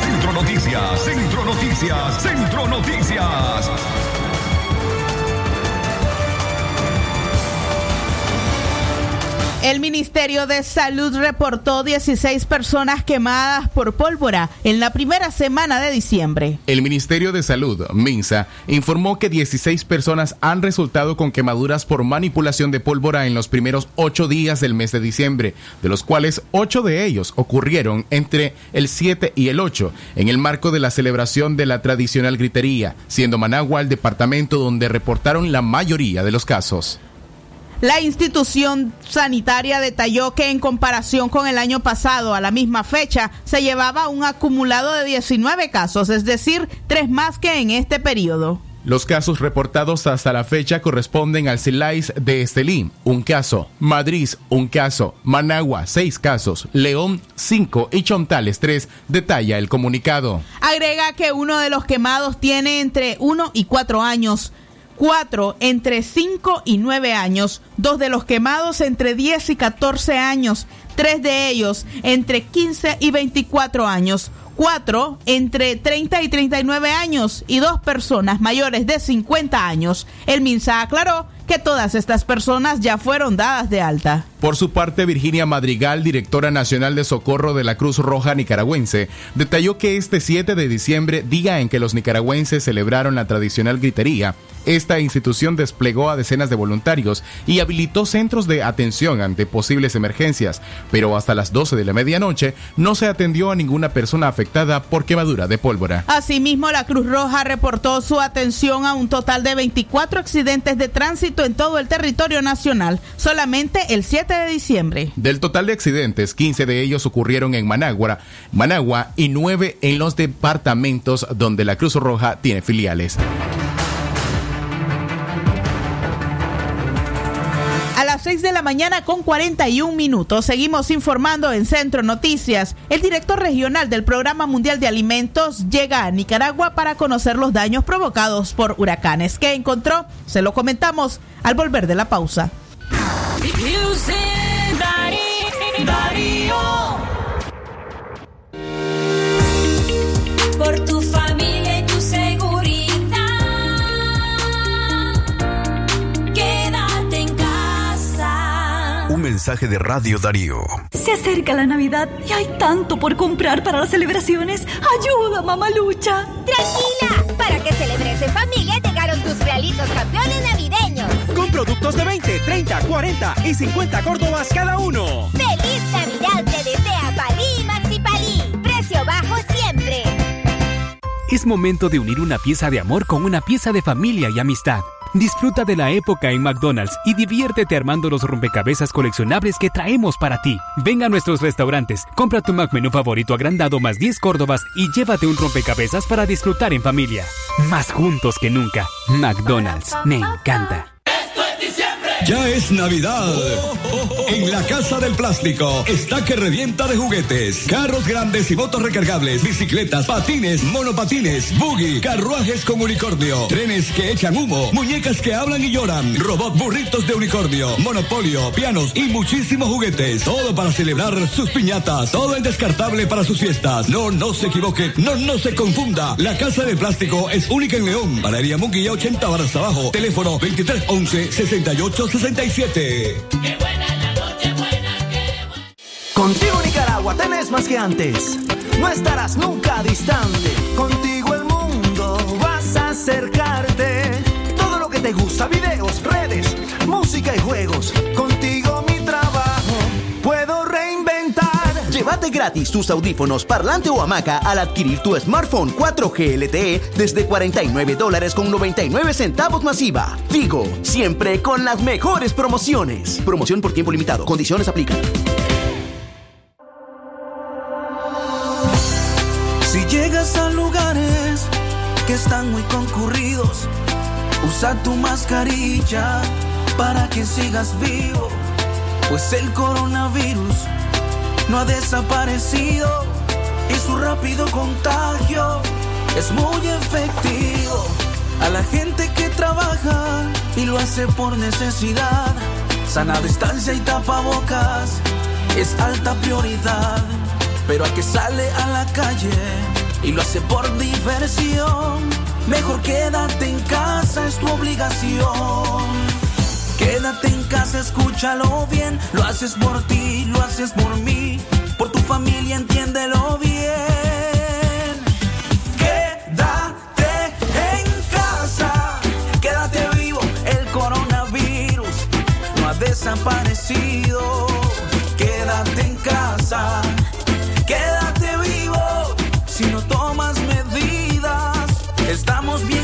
Centro Noticias, Centro Noticias, Centro Noticias. El Ministerio de Salud reportó 16 personas quemadas por pólvora en la primera semana de diciembre. El Ministerio de Salud, MINSA, informó que 16 personas han resultado con quemaduras por manipulación de pólvora en los primeros ocho días del mes de diciembre, de los cuales ocho de ellos ocurrieron entre el 7 y el 8, en el marco de la celebración de la tradicional gritería, siendo Managua el departamento donde reportaron la mayoría de los casos. La institución sanitaria detalló que en comparación con el año pasado a la misma fecha se llevaba un acumulado de 19 casos, es decir, tres más que en este periodo. Los casos reportados hasta la fecha corresponden al CILAIS de Estelí, un caso, Madrid, un caso, Managua, seis casos, León, cinco y Chontales, tres, detalla el comunicado. Agrega que uno de los quemados tiene entre uno y cuatro años cuatro entre 5 y 9 años, dos de los quemados entre 10 y 14 años, tres de ellos entre 15 y 24 años, cuatro entre 30 y 39 años y dos personas mayores de 50 años. El MINSA aclaró que todas estas personas ya fueron dadas de alta. Por su parte, Virginia Madrigal, directora nacional de socorro de la Cruz Roja Nicaragüense, detalló que este 7 de diciembre, día en que los nicaragüenses celebraron la tradicional gritería, esta institución desplegó a decenas de voluntarios y habilitó centros de atención ante posibles emergencias, pero hasta las 12 de la medianoche no se atendió a ninguna persona afectada por quemadura de pólvora. Asimismo, la Cruz Roja reportó su atención a un total de 24 accidentes de tránsito en todo el territorio nacional, solamente el 7 de diciembre. Del total de accidentes, 15 de ellos ocurrieron en Managua, Managua y 9 en los departamentos donde la Cruz Roja tiene filiales. 6 de la mañana con 41 minutos seguimos informando en Centro Noticias. El director regional del Programa Mundial de Alimentos llega a Nicaragua para conocer los daños provocados por huracanes. ¿Qué encontró? Se lo comentamos al volver de la pausa. Mensaje de Radio Darío. Se acerca la Navidad y hay tanto por comprar para las celebraciones. ¡Ayuda, mamalucha! ¡Tranquila! Para que celebres en familia llegaron tus realitos campeones navideños. Con productos de 20, 30, 40 y 50 córdobas cada uno. ¡Feliz Navidad te desea Palí Maxi Palí! Precio bajo siempre. Es momento de unir una pieza de amor con una pieza de familia y amistad. Disfruta de la época en McDonald's y diviértete armando los rompecabezas coleccionables que traemos para ti. Ven a nuestros restaurantes, compra tu McMenú favorito agrandado más 10 córdobas y llévate un rompecabezas para disfrutar en familia. Más juntos que nunca. McDonald's, me encanta. Ya es Navidad. En la Casa del Plástico está que revienta de juguetes. Carros grandes y motos recargables, bicicletas, patines, monopatines, buggy, carruajes con unicornio, trenes que echan humo, muñecas que hablan y lloran, robot burritos de unicornio, monopolio, pianos y muchísimos juguetes. Todo para celebrar sus piñatas. Todo en descartable para sus fiestas. No, no se equivoque. No, no se confunda. La Casa del Plástico es única en León. Valeria Munguía 80 barras abajo. Teléfono 2311 68 67. Contigo Nicaragua tenés más que antes. No estarás nunca distante. Contigo el mundo vas a acercarte. Todo lo que te gusta, videos, redes, música y juegos. Contigo Llévate gratis tus audífonos, parlante o hamaca al adquirir tu smartphone 4G LTE desde 49 dólares con 99 centavos masiva. Digo, siempre con las mejores promociones. Promoción por tiempo limitado. Condiciones aplican. Si llegas a lugares que están muy concurridos, usa tu mascarilla para que sigas vivo, pues el coronavirus no ha desaparecido y su rápido contagio es muy efectivo. A la gente que trabaja y lo hace por necesidad, sana distancia y tapabocas es alta prioridad. Pero a que sale a la calle y lo hace por diversión, mejor quédate en casa, es tu obligación. Quédate escúchalo bien. Lo haces por ti, lo haces por mí. Por tu familia, entiéndelo bien. Quédate en casa. Quédate vivo. El coronavirus no ha desaparecido. Quédate en casa. Quédate vivo. Si no tomas medidas, estamos bien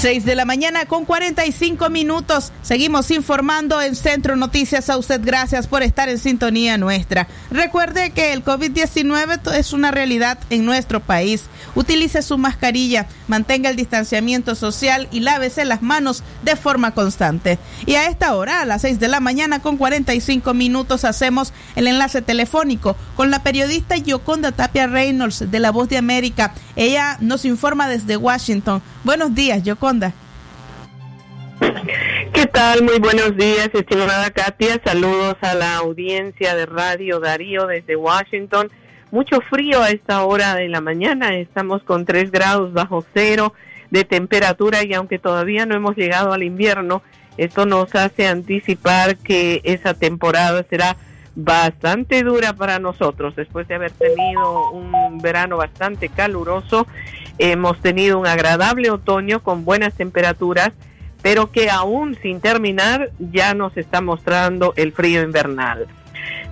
6 de la mañana con 45 minutos. Seguimos informando en Centro Noticias a usted. Gracias por estar en sintonía nuestra. Recuerde que el COVID-19 es una realidad en nuestro país. Utilice su mascarilla, mantenga el distanciamiento social y lávese las manos de forma constante. Y a esta hora, a las 6 de la mañana con 45 minutos, hacemos el enlace telefónico con la periodista Yoconda Tapia Reynolds de La Voz de América. Ella nos informa desde Washington. Buenos días, Yoconda. ¿Qué tal? Muy buenos días, estimada Katia. Saludos a la audiencia de Radio Darío desde Washington. Mucho frío a esta hora de la mañana. Estamos con 3 grados bajo cero de temperatura y aunque todavía no hemos llegado al invierno, esto nos hace anticipar que esa temporada será bastante dura para nosotros. Después de haber tenido un verano bastante caluroso, hemos tenido un agradable otoño con buenas temperaturas pero que aún sin terminar ya nos está mostrando el frío invernal.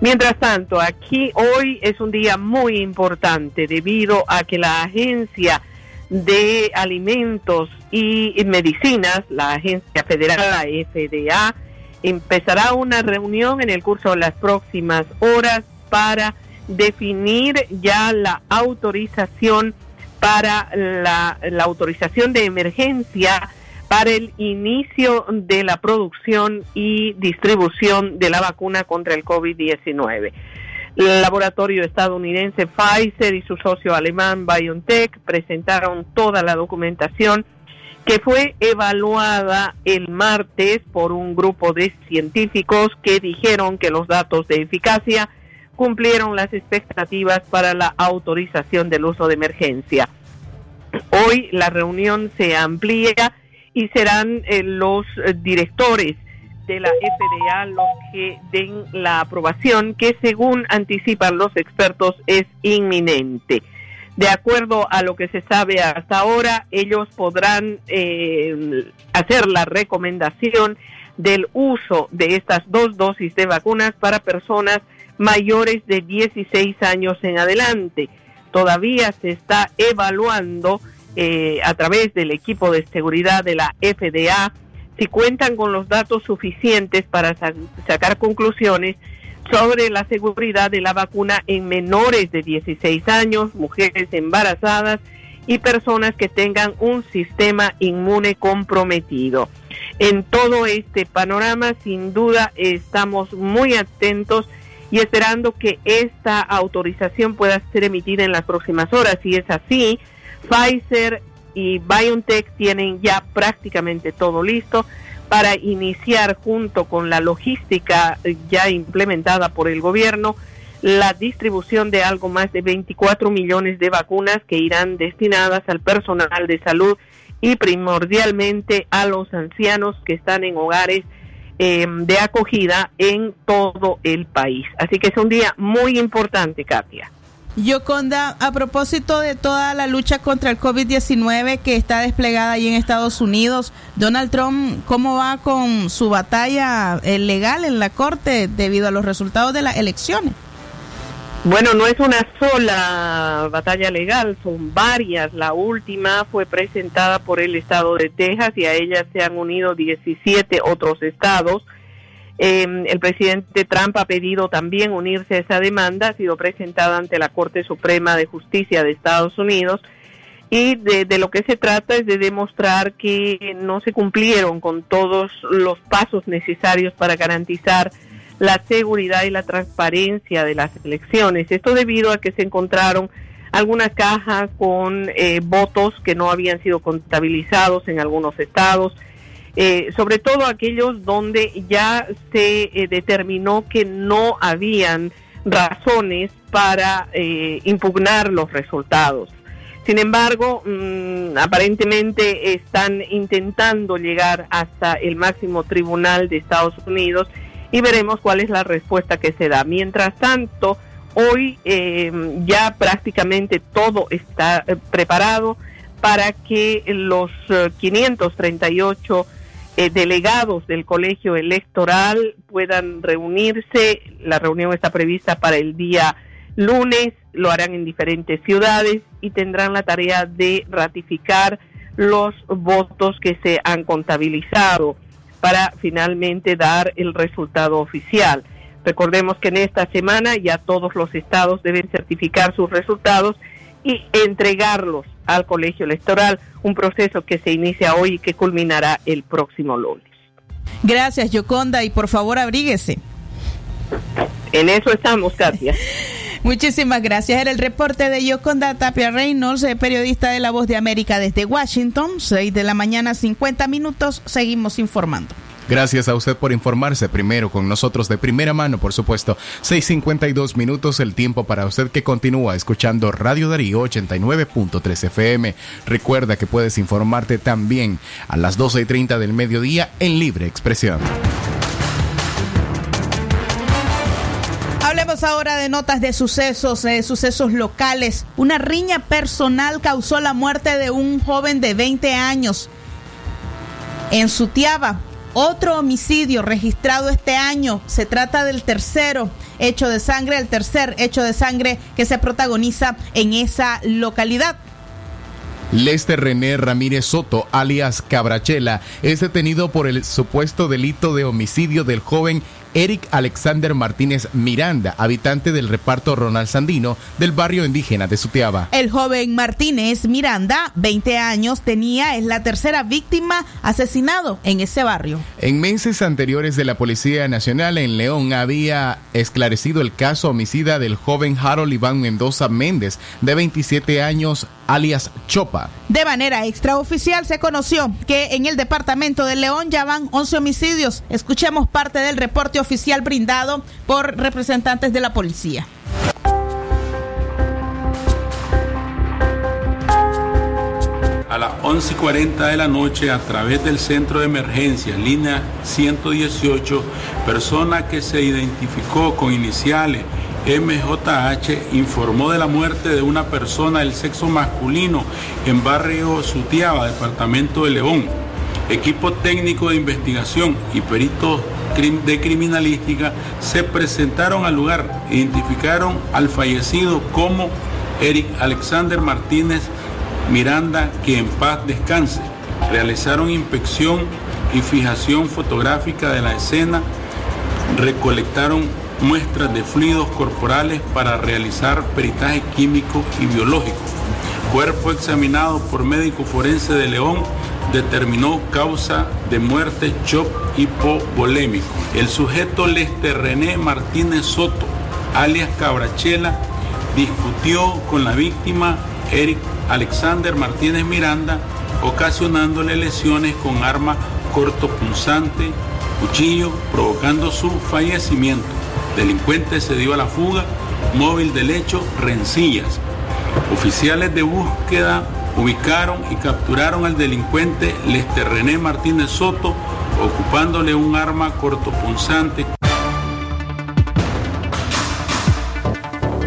Mientras tanto, aquí hoy es un día muy importante debido a que la Agencia de Alimentos y Medicinas, la Agencia Federal, la FDA, empezará una reunión en el curso de las próximas horas para definir ya la autorización para la, autorización de emergencia para el inicio de la producción y distribución de la vacuna contra el COVID-19. El laboratorio estadounidense Pfizer y su socio alemán BioNTech presentaron toda la documentación que fue evaluada el martes por un grupo de científicos que dijeron que los datos de eficacia cumplieron las expectativas para la autorización del uso de emergencia. Hoy la reunión se amplía y serán eh, los directores de la FDA los que den la aprobación que según anticipan los expertos es inminente. De acuerdo a lo que se sabe hasta ahora, ellos podrán eh, hacer la recomendación del uso de estas dos dosis de vacunas para personas mayores de 16 años en adelante. Todavía se está evaluando eh, a través del equipo de seguridad de la FDA si cuentan con los datos suficientes para sacar conclusiones sobre la seguridad de la vacuna en menores de 16 años, mujeres embarazadas y personas que tengan un sistema inmune comprometido. En todo este panorama, sin duda, estamos muy atentos y esperando que esta autorización pueda ser emitida en las próximas horas. Si es así, Pfizer y BioNTech tienen ya prácticamente todo listo para iniciar junto con la logística ya implementada por el gobierno la distribución de algo más de 24 millones de vacunas que irán destinadas al personal de salud y primordialmente a los ancianos que están en hogares eh, de acogida en todo el país. Así que es un día muy importante, Katia. Yoconda, a propósito de toda la lucha contra el COVID-19 que está desplegada ahí en Estados Unidos, Donald Trump, ¿cómo va con su batalla eh, legal en la Corte debido a los resultados de las elecciones? Bueno, no es una sola batalla legal, son varias. La última fue presentada por el estado de Texas y a ella se han unido 17 otros estados. Eh, el presidente Trump ha pedido también unirse a esa demanda, ha sido presentada ante la Corte Suprema de Justicia de Estados Unidos y de, de, lo que se trata es de demostrar que no se cumplieron con todos los pasos necesarios para garantizar la seguridad y la transparencia de las elecciones. Esto debido a que se encontraron algunas cajas con eh, votos que no habían sido contabilizados en algunos estados, eh, sobre todo aquellos donde ya se eh, determinó que no habían razones para eh, impugnar los resultados. Sin embargo, mm, aparentemente están intentando llegar hasta el máximo tribunal de Estados Unidos y veremos cuál es la respuesta que se da. Mientras tanto, hoy ya prácticamente todo está preparado para que los 538 eh, delegados del colegio electoral puedan reunirse. La reunión está prevista para el día lunes, lo harán en diferentes ciudades y tendrán la tarea de ratificar los votos que se han contabilizado para finalmente dar el resultado oficial. Recordemos que en esta semana ya todos los estados deben certificar sus resultados y entregarlos al colegio electoral, un proceso que se inicia hoy y que culminará el próximo lunes. Gracias, Yoconda, y por favor abríguese. En eso estamos, Katia. [laughs] Muchísimas gracias. Era el reporte de Yoconda Tapia Reynolds, eh, periodista de La Voz de América desde Washington. 6 de la mañana, 50 minutos. Seguimos informando. Gracias a usted por informarse primero con nosotros de primera mano, por supuesto. 6:52 minutos el tiempo para usted que continúa escuchando Radio Darío 89.3 FM. Recuerda que puedes informarte también a las 12 y 30 del mediodía en libre expresión. Ahora de notas de sucesos, eh, sucesos locales. Una riña personal causó la muerte de un joven de 20 años En Sutiaba, otro homicidio registrado este año. Se trata del tercero hecho de sangre, el tercer hecho de sangre que se protagoniza en esa localidad. Lester René Ramírez Soto, alias Cabrachela, es detenido por el supuesto delito de homicidio del joven Eric Alexander Martínez Miranda, habitante del reparto Ronald Sandino del barrio indígena de Sutiaba. El joven Martínez Miranda, 20 años tenía, es la tercera víctima asesinado en ese barrio. En meses anteriores de la Policía Nacional en León había esclarecido el caso homicida del joven Harold Iván Mendoza Méndez, de 27 años, alias Chopa. De manera extraoficial se conoció que en el departamento de León ya van 11 homicidios. Escuchemos parte del reporte oficial brindado por representantes de la policía. A las 11:40 de la noche, a través del centro de emergencia, línea 118, persona que se identificó con iniciales MJH informó de la muerte de una persona del sexo masculino en barrio Sutiaba, departamento de León. Equipo técnico de investigación y peritos de criminalística se presentaron al lugar, e identificaron al fallecido como Eric Alexander Martínez Miranda, que en paz descanse. Realizaron inspección y fijación fotográfica de la escena, recolectaron muestras de fluidos corporales para realizar peritaje químico y biológico. Cuerpo examinado por médico forense de León determinó causa de muerte shock hipovolémico. El sujeto Lester René Martínez Soto, alias Cabrachela, discutió con la víctima Eric Alexander Martínez Miranda, ocasionándole lesiones con arma cortopunzante, cuchillo, provocando su fallecimiento. Delincuente se dio a la fuga, móvil del hecho, rencillas. Oficiales de búsqueda ubicaron y capturaron al delincuente Lester René Martínez Soto, ocupándole un arma cortopunzante.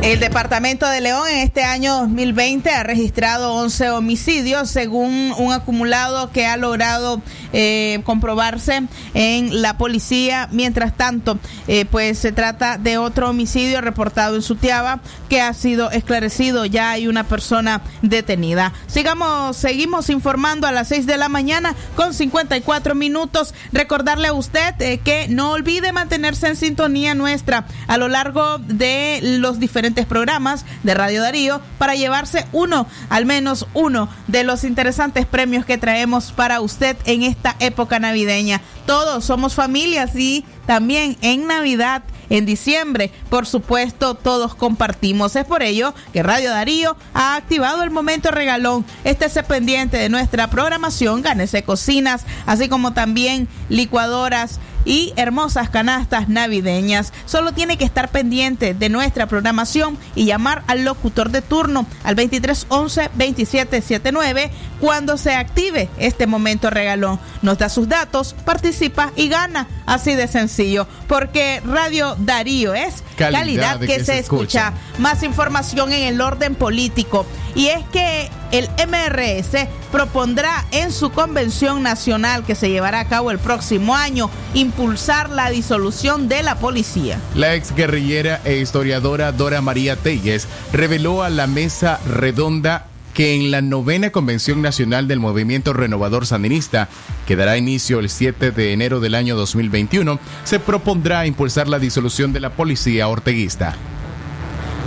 El departamento de León en este año 2020 ha registrado 11 homicidios según un acumulado que ha logrado eh, comprobarse en la policía. Mientras tanto, eh, pues se trata de otro homicidio reportado en Sutiaba que ha sido esclarecido. Ya hay una persona detenida. Sigamos, seguimos informando a las 6 de la mañana con 54 minutos. Recordarle a usted eh, que no olvide mantenerse en sintonía nuestra a lo largo de los diferentes programas de Radio Darío para llevarse uno, al menos uno, de los interesantes premios que traemos para usted en esta época navideña. Todos somos familias y también en Navidad en diciembre. Por supuesto, todos compartimos. Es por ello que Radio Darío ha activado el momento regalón. Estése pendiente de nuestra programación, gánese cocinas, así como también licuadoras y hermosas canastas navideñas. Solo tiene que estar pendiente de nuestra programación y llamar al locutor de turno al 2311 2779 cuando se active este momento regalón. Nos da sus datos, participa y gana. Así de sencillo. Porque Radio Darío es calidad, que, se, escucha. Más información en el orden político. Y es que el MRS propondrá en su convención nacional que se llevará a cabo el próximo año impulsar la disolución de la policía. La ex guerrillera e historiadora Dora María Telles reveló a la mesa redonda que en la novena Convención Nacional del Movimiento Renovador Sandinista, que dará inicio el 7 de enero del año 2021, se propondrá impulsar la disolución de la policía orteguista.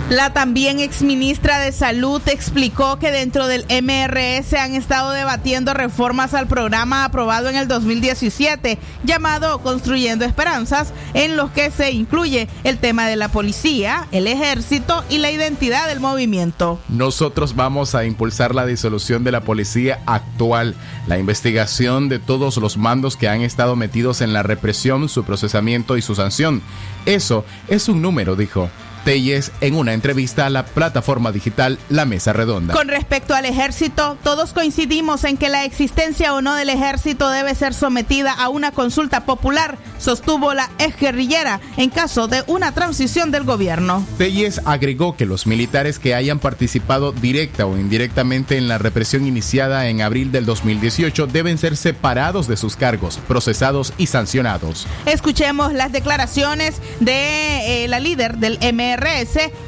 La también exministra de Salud explicó que dentro del MRS han estado debatiendo reformas al programa aprobado en el 2017 llamado Construyendo Esperanzas, en los que se incluye el tema de la policía, el ejército y la identidad del movimiento. Nosotros vamos a impulsar la disolución de la policía actual, la investigación de todos los mandos que han estado metidos en la represión, su procesamiento y su sanción. Eso es un número, dijo. Telles en una entrevista a la plataforma digital La Mesa Redonda. Con respecto al ejército, todos coincidimos en que la existencia o no del ejército debe ser sometida a una consulta popular, sostuvo la exguerrillera en caso de una transición del gobierno. Telles agregó que los militares que hayan participado directa o indirectamente en la represión iniciada en abril del 2018 deben ser separados de sus cargos, procesados y sancionados. Escuchemos las declaraciones de eh, la líder del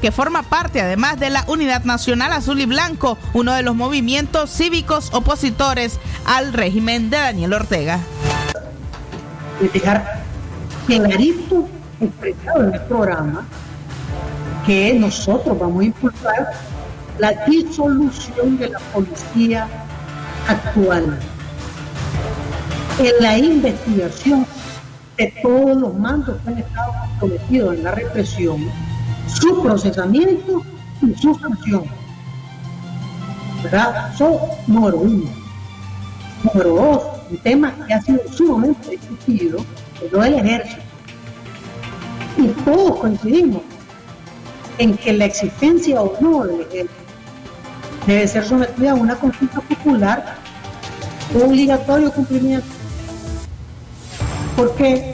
Que forma parte además de la Unidad Nacional Azul y Blanco, uno de los movimientos cívicos opositores al régimen de Daniel Ortega. De dejar clarito expresado en el programa que nosotros vamos a impulsar la disolución de la policía actual en la investigación de todos los mandos que han estado comprometidos en la represión, su procesamiento y su sanción. ¿Verdad? Eso número uno. Número dos, un tema que ha sido sumamente discutido, es lo del ejército. Y todos coincidimos en que la existencia o no del ejército debe ser sometida a una consulta popular obligatorio cumplimiento. Porque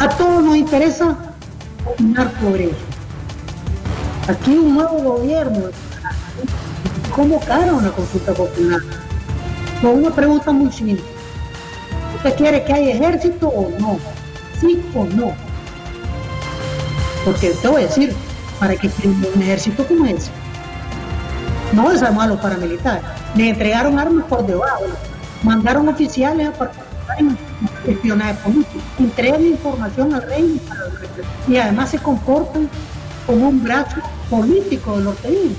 a todos nos interesa opinar sobre eso. Aquí un nuevo gobierno convocaron una consulta popular con una pregunta muy simple. ¿Usted quiere que haya ejército o no? ¿Sí o no? Porque te voy a decir, para que un ejército como ese, no desarmó a los paramilitares, le entregaron armas por debajo, mandaron oficiales a participar en espionaje político, entregan información al rey y además se comportan como un brazo político de los orteguismo.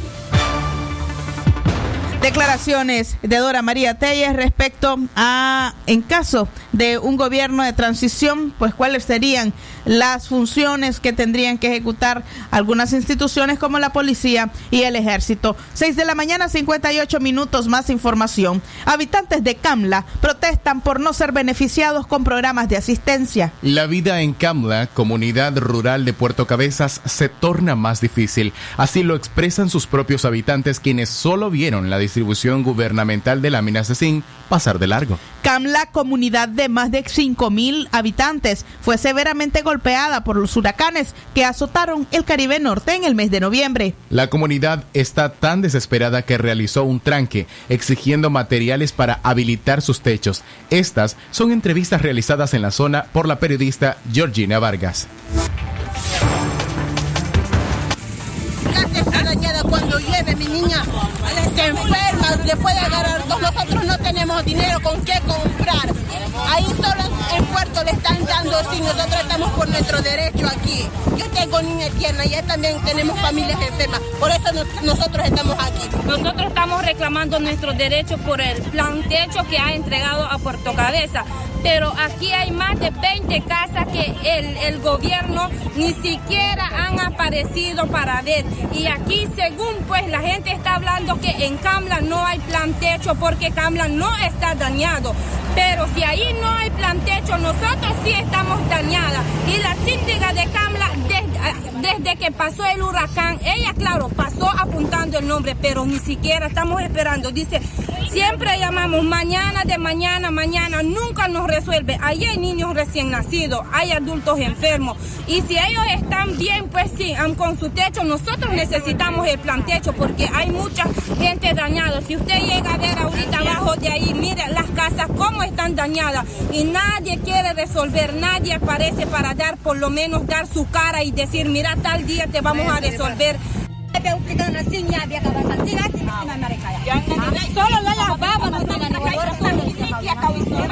Declaraciones de Dora María Telles respecto a, en caso de un gobierno de transición, pues cuáles serían las funciones que tendrían que ejecutar algunas instituciones como la policía y el ejército. 6 de la mañana, 58 minutos más información. Habitantes de Camla protestan por no ser beneficiados con programas de asistencia. La vida en Camla, comunidad rural de Puerto Cabezas, se torna más difícil. Así lo expresan sus propios habitantes quienes solo vieron la distribución gubernamental de láminas de zinc pasar de largo. Camla, comunidad de más de 5.000 habitantes, fue severamente golpeada por los huracanes que azotaron el Caribe Norte en el mes de noviembre. La comunidad está tan desesperada que realizó un tranque exigiendo materiales para habilitar sus techos. Estas son entrevistas realizadas en la zona por la periodista Georgina Vargas. está dañada cuando llueve, mi niña se enferma, le puede agarrar. Nosotros no tenemos dinero con qué comprar. Ahí solo en Puerto le están dando, si nosotros estamos por nuestro derecho aquí. Yo tengo niña tierna, ya también tenemos familias enfermas. Por eso nosotros estamos aquí. Nosotros estamos reclamando nuestros derechos por el plan techo que ha entregado a Puerto Cabeza pero aquí hay más de 20 casas que el, el, gobierno ni siquiera han aparecido para ver. Y aquí, según pues la gente está hablando que en Camla no hay plan techo porque Camla no está dañado. Pero si ahí no hay plan techo, nosotros sí estamos dañadas. Y la síndica de Camla, desde, desde que pasó el huracán, ella, claro, pasó apuntando el nombre, pero ni siquiera estamos esperando. Dice, siempre llamamos mañana de mañana, mañana, nunca nos resuelve. Ahí hay niños recién nacidos, hay adultos enfermos. Y si ellos están bien, pues sí, con su techo, nosotros necesitamos el plan techo porque hay mucha gente dañada. Si usted llega a ver ahorita abajo de ahí, mire las casas cómo están dañadas. Y nadie quiere resolver, nadie aparece para dar, por lo menos dar su cara y decir, mira, tal día te vamos a resolver.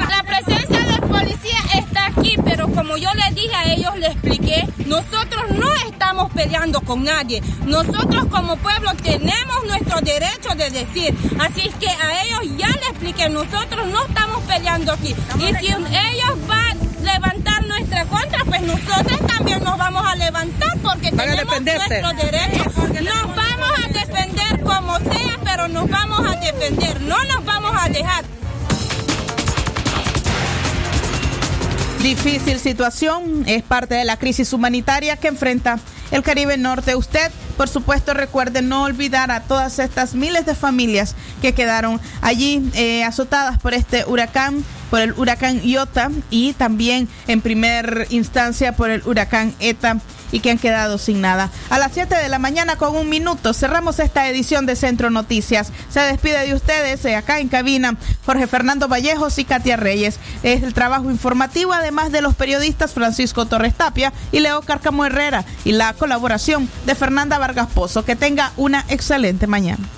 La presencia del policía está aquí, pero como yo les dije a ellos, les expliqué, nosotros no estamos peleando con nadie. Nosotros como pueblo tenemos nuestro derecho de decir. Así que a ellos ya les expliqué, nosotros no estamos peleando aquí. Y si ellos van a levantar nuestra contra, pues nosotros también nos vamos a levantar porque tenemos nuestro derecho. Nos vamos a defender como sea, pero nos vamos a defender, no nos vamos a dejar. Difícil situación, es parte de la crisis humanitaria que enfrenta el Caribe Norte. Usted, por supuesto, recuerde no olvidar a todas estas miles de familias que quedaron allí eh, azotadas por este huracán por el huracán Iota y también en primer instancia por el huracán ETA y que han quedado sin nada. A las 7 de la mañana con un minuto cerramos esta edición de Centro Noticias. Se despide de ustedes eh, acá en cabina Jorge Fernando Vallejos y Katia Reyes. Es el trabajo informativo además de los periodistas Francisco Torres Tapia y Leo Cárcamo Herrera y la colaboración de Fernanda Vargas Pozo. Que tenga una excelente mañana.